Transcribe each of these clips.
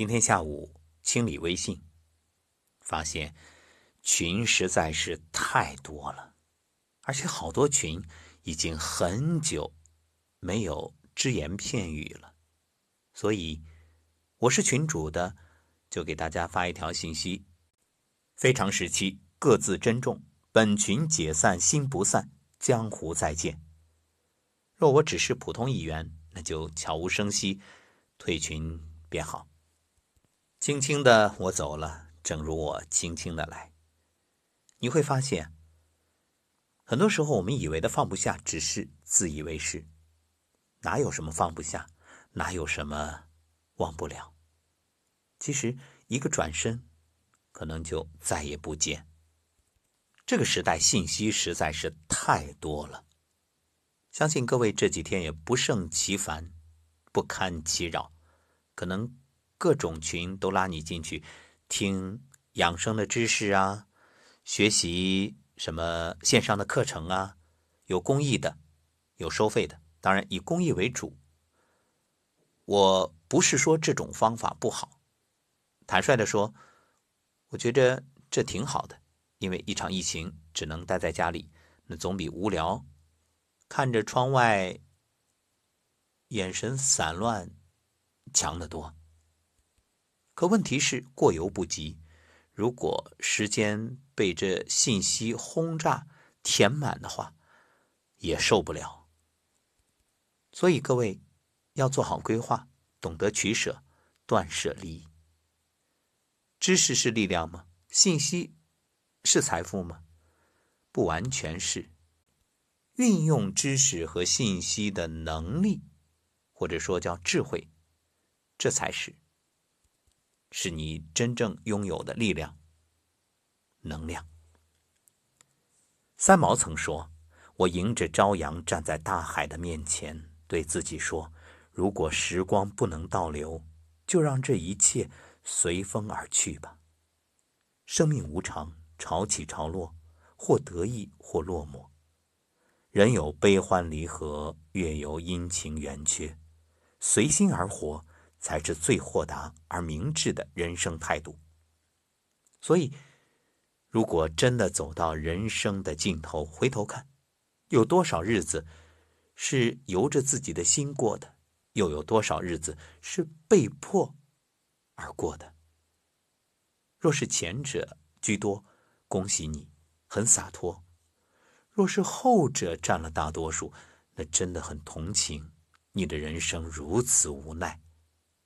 今天下午清理微信，发现群实在是太多了，而且好多群已经很久没有只言片语了，所以我是群主的，就给大家发一条信息：非常时期，各自珍重。本群解散，心不散，江湖再见。若我只是普通一员，那就悄无声息退群便好。轻轻的我走了，正如我轻轻的来。你会发现，很多时候我们以为的放不下，只是自以为是。哪有什么放不下？哪有什么忘不了？其实一个转身，可能就再也不见。这个时代信息实在是太多了，相信各位这几天也不胜其烦，不堪其扰，可能各种群都拉你进去听养生的知识啊，学习什么线上的课程啊，有公益的，有收费的，当然以公益为主。我不是说这种方法不好，坦率的说，我觉得这挺好的。因为一场疫情只能待在家里，那总比无聊看着窗外眼神散乱强得多。可问题是过犹不及，如果时间被这信息轰炸填满的话，也受不了。所以各位要做好规划，懂得取舍，断舍离。知识是力量吗？信息？是财富吗？不完全是。运用知识和信息的能力，或者说叫智慧，这才是，是你真正拥有的力量、能量。三毛曾说：“我迎着朝阳站在大海的面前，对自己说：如果时光不能倒流，就让这一切随风而去吧。生命无常。”潮起潮落，或得意，或落寞。人有悲欢离合，月有阴晴圆缺，随心而活，才是最豁达而明智的人生态度。所以，如果真的走到人生的尽头，回头看，有多少日子是由着自己的心过的，又有多少日子是被迫而过的？若是前者居多，恭喜你，很洒脱。若是后者占了大多数，那真的很同情你的人生如此无奈，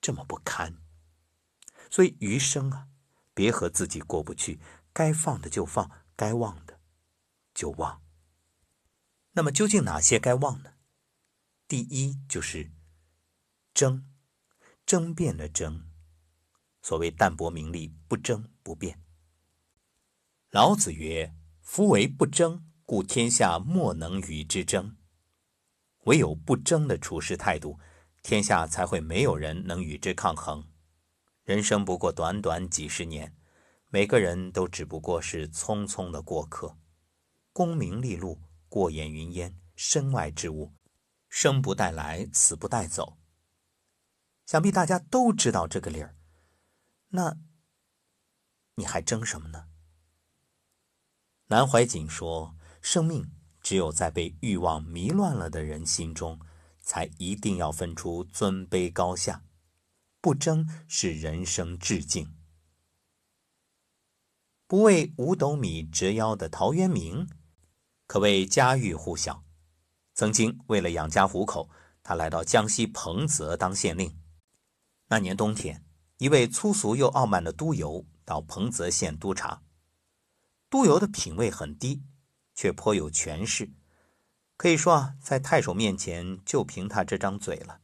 这么不堪。所以余生啊，别和自己过不去，该放的就放，该忘的就忘。那么究竟哪些该忘呢？第一就是争，争辩的争。所谓淡泊名利，不争不辩。老子曰：“夫为不争，故天下莫能与之争。唯有不争的处事态度，天下才会没有人能与之抗衡。人生不过短短几十年，每个人都只不过是匆匆的过客。功名利禄，过眼云烟，身外之物，生不带来，死不带走。想必大家都知道这个理儿。那你还争什么呢？”南怀瑾说：“生命只有在被欲望迷乱了的人心中，才一定要分出尊卑高下。不争是人生致敬。不为五斗米折腰的陶渊明，可谓家喻户晓。曾经为了养家糊口，他来到江西彭泽当县令。那年冬天，一位粗俗又傲慢的督邮到彭泽县督察。”督邮的品位很低，却颇有权势。可以说啊，在太守面前就凭他这张嘴了。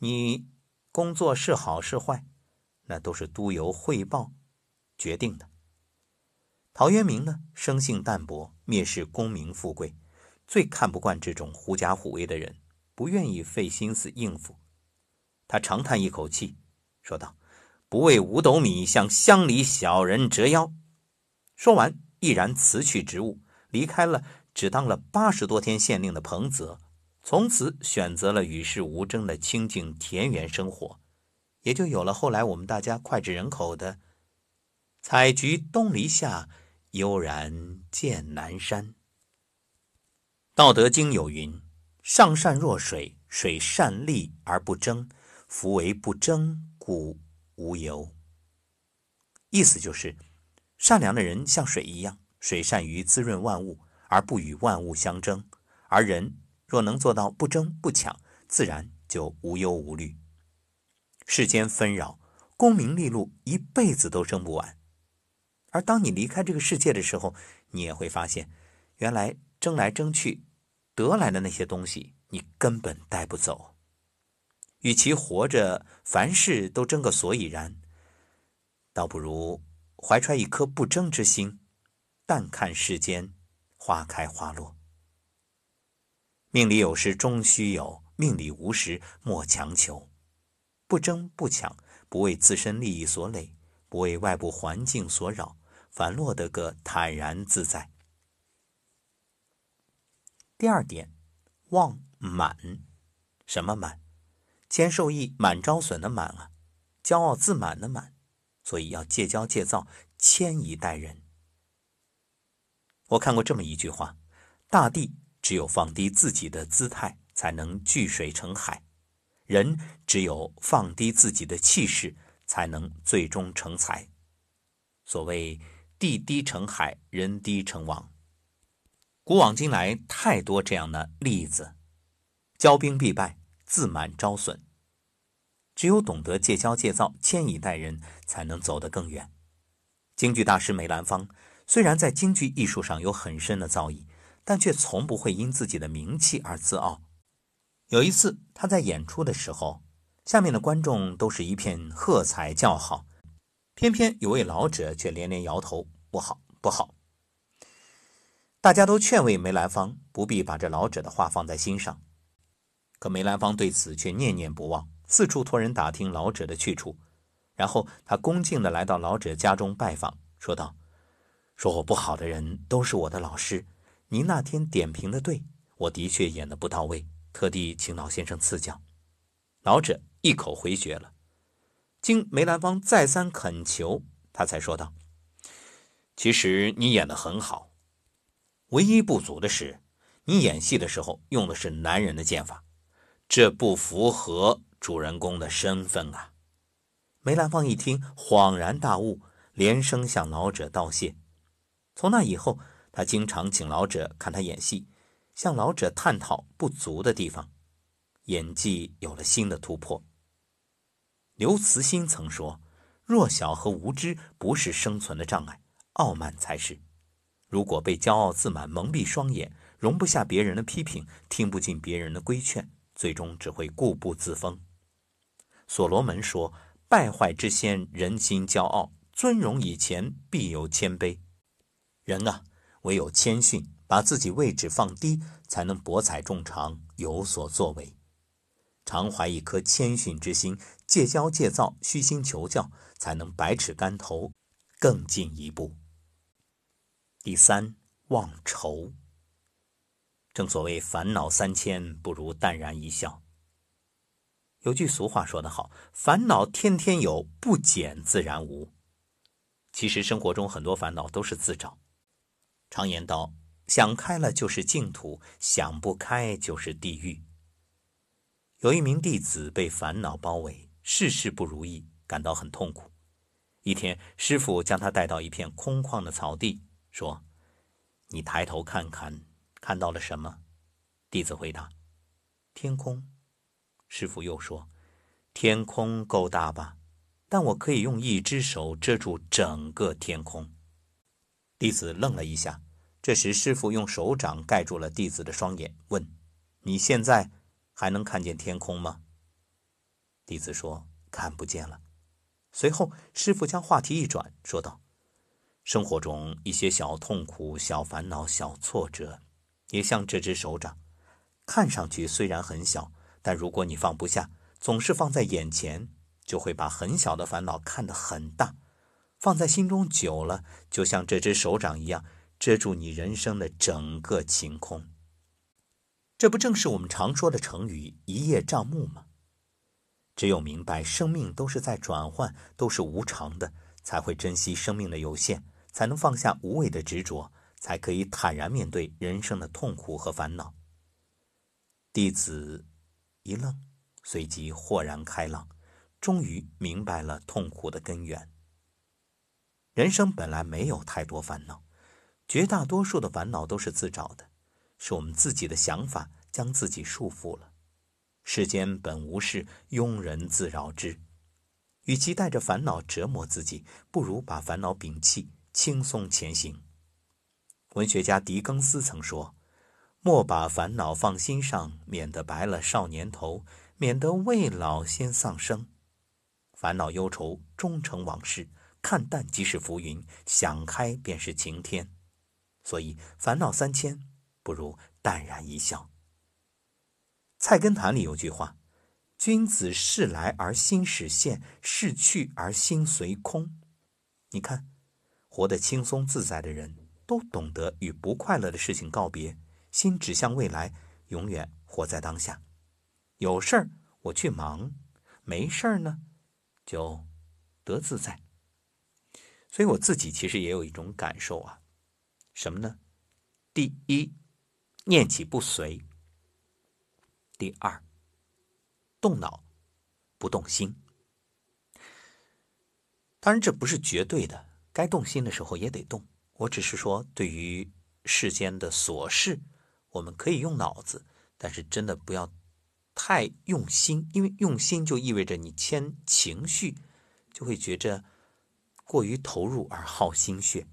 你工作是好是坏，那都是督邮汇报决定的。陶渊明呢，生性淡泊，蔑视功名富贵，最看不惯这种狐假虎威的人，不愿意费心思应付。他长叹一口气，说道：“不为五斗米，向乡里小人折腰。”说完。毅然辞去职务，离开了只当了八十多天县令的彭泽，从此选择了与世无争的清静田园生活，也就有了后来我们大家脍炙人口的“采菊东篱下，悠然见南山”。《道德经》有云：“上善若水，水善利而不争，夫为不争，故无尤。”意思就是，善良的人像水一样，水善于滋润万物，而不与万物相争；而人若能做到不争不抢，自然就无忧无虑。世间纷扰，功名利禄一辈子都争不完。而当你离开这个世界的时候，你也会发现，原来争来争去得来的那些东西，你根本带不走。与其活着凡事都争个所以然，倒不如怀揣一颗不争之心，淡看世间花开花落。命里有时终须有，命里无时莫强求。不争不抢，不为自身利益所累，不为外部环境所扰，反落得个坦然自在。第二点，忘满，什么满？谦受益，满招损的满啊，骄傲自满的满，所以要戒骄戒躁，谦以待人。我看过这么一句话：大地只有放低自己的姿态，才能聚水成海。人只有放低自己的气势，才能最终成才。所谓“地低成海，人低成王”，古往今来太多这样的例子。骄兵必败，自满招损。只有懂得戒骄戒躁，谦以待人，才能走得更远。京剧大师梅兰芳虽然在京剧艺术上有很深的造诣，但却从不会因自己的名气而自傲。有一次，他在演出的时候，下面的观众都是一片喝彩叫好，偏偏有位老者却连连摇头：“不好，不好。”大家都劝慰梅兰芳不必把这老者的话放在心上，可梅兰芳对此却念念不忘，四处托人打听老者的去处。然后他恭敬地来到老者家中拜访，说道：“说我不好的人都是我的老师，您那天点评的对，我的确演得不到位。”特地请老先生赐教，老者一口回绝了。经梅兰芳再三恳求，他才说道：“其实你演得很好，唯一不足的是，你演戏的时候用的是男人的剑法，这不符合主人公的身份啊。”梅兰芳一听，恍然大悟，连声向老者道谢。从那以后，他经常请老者看他演戏。向老者探讨不足的地方，演技有了新的突破。刘慈欣曾说：“弱小和无知不是生存的障碍，傲慢才是。如果被骄傲自满蒙蔽双眼，容不下别人的批评，听不进别人的规劝，最终只会固步自封。”所罗门说：“败坏之先，人心骄傲；尊荣以前，必有谦卑。人啊，唯有谦逊。”把自己位置放低，才能博采众长，有所作为。常怀一颗谦逊之心，戒骄戒躁，虚心求教，才能百尺竿头，更进一步。第三，忘愁。正所谓烦恼三千，不如淡然一笑。有句俗话说得好：“烦恼天天有，不减自然无。”其实生活中很多烦恼都是自找。常言道。想开了就是净土，想不开就是地狱。有一名弟子被烦恼包围，事事不如意，感到很痛苦。一天，师傅将他带到一片空旷的草地，说：“你抬头看看，看到了什么？”弟子回答：“天空。”师傅又说：“天空够大吧？但我可以用一只手遮住整个天空。”弟子愣了一下。这时，师傅用手掌盖住了弟子的双眼，问：“你现在还能看见天空吗？”弟子说：“看不见了。”随后，师傅将话题一转，说道：“生活中一些小痛苦、小烦恼、小挫折，也像这只手掌，看上去虽然很小，但如果你放不下，总是放在眼前，就会把很小的烦恼看得很大，放在心中久了，就像这只手掌一样。”遮住你人生的整个晴空，这不正是我们常说的成语“一叶障目”吗？只有明白生命都是在转换，都是无常的，才会珍惜生命的有限，才能放下无谓的执着，才可以坦然面对人生的痛苦和烦恼。弟子一愣，随即豁然开朗，终于明白了痛苦的根源。人生本来没有太多烦恼，绝大多数的烦恼都是自找的，是我们自己的想法将自己束缚了。世间本无事，庸人自扰之。与其带着烦恼折磨自己，不如把烦恼摒弃，轻松前行。文学家狄更斯曾说：“莫把烦恼放心上，免得白了少年头，免得未老先丧生。烦恼忧愁终成往事，看淡即是浮云，想开便是晴天。所以烦恼三千，不如淡然一笑。”《菜根谭》里有句话：“君子事来而心始现，事去而心随空。”你看，活得轻松自在的人，都懂得与不快乐的事情告别，心指向未来，永远活在当下。有事儿我去忙，没事儿呢，就得自在。所以我自己其实也有一种感受啊，什么呢？第一，念起不随。第二，动脑不动心。当然，这不是绝对的，该动心的时候也得动。我只是说，对于世间的琐事，我们可以用脑子，但是真的不要太用心，因为用心就意味着你牵情绪，就会觉着过于投入而耗心血。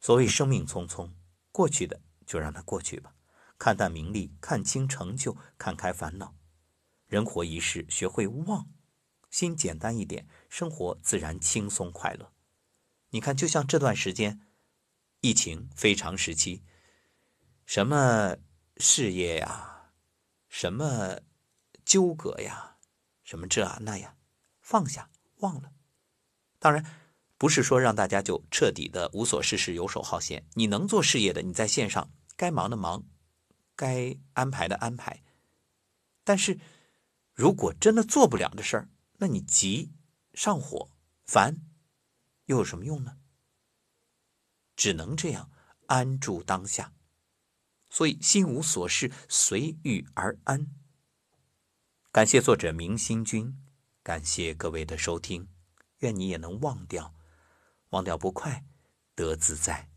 所谓生命匆匆，过去的就让它过去吧。看淡名利，看清成就，看开烦恼。人活一世，学会忘，心简单一点，生活自然轻松快乐。你看，就像这段时间，疫情非常时期，什么事业呀，什么纠葛呀，什么这啊那呀，放下忘了。当然，不是说让大家就彻底的无所事事、游手好闲。你能做事业的，你在线上该忙的忙。该安排的安排，但是，如果真的做不了的事儿，那你急、上火、烦，又有什么用呢？只能这样安住当下。所以，心无所事，随遇而安。感谢作者明心君，感谢各位的收听，愿你也能忘掉，忘掉不快，得自在。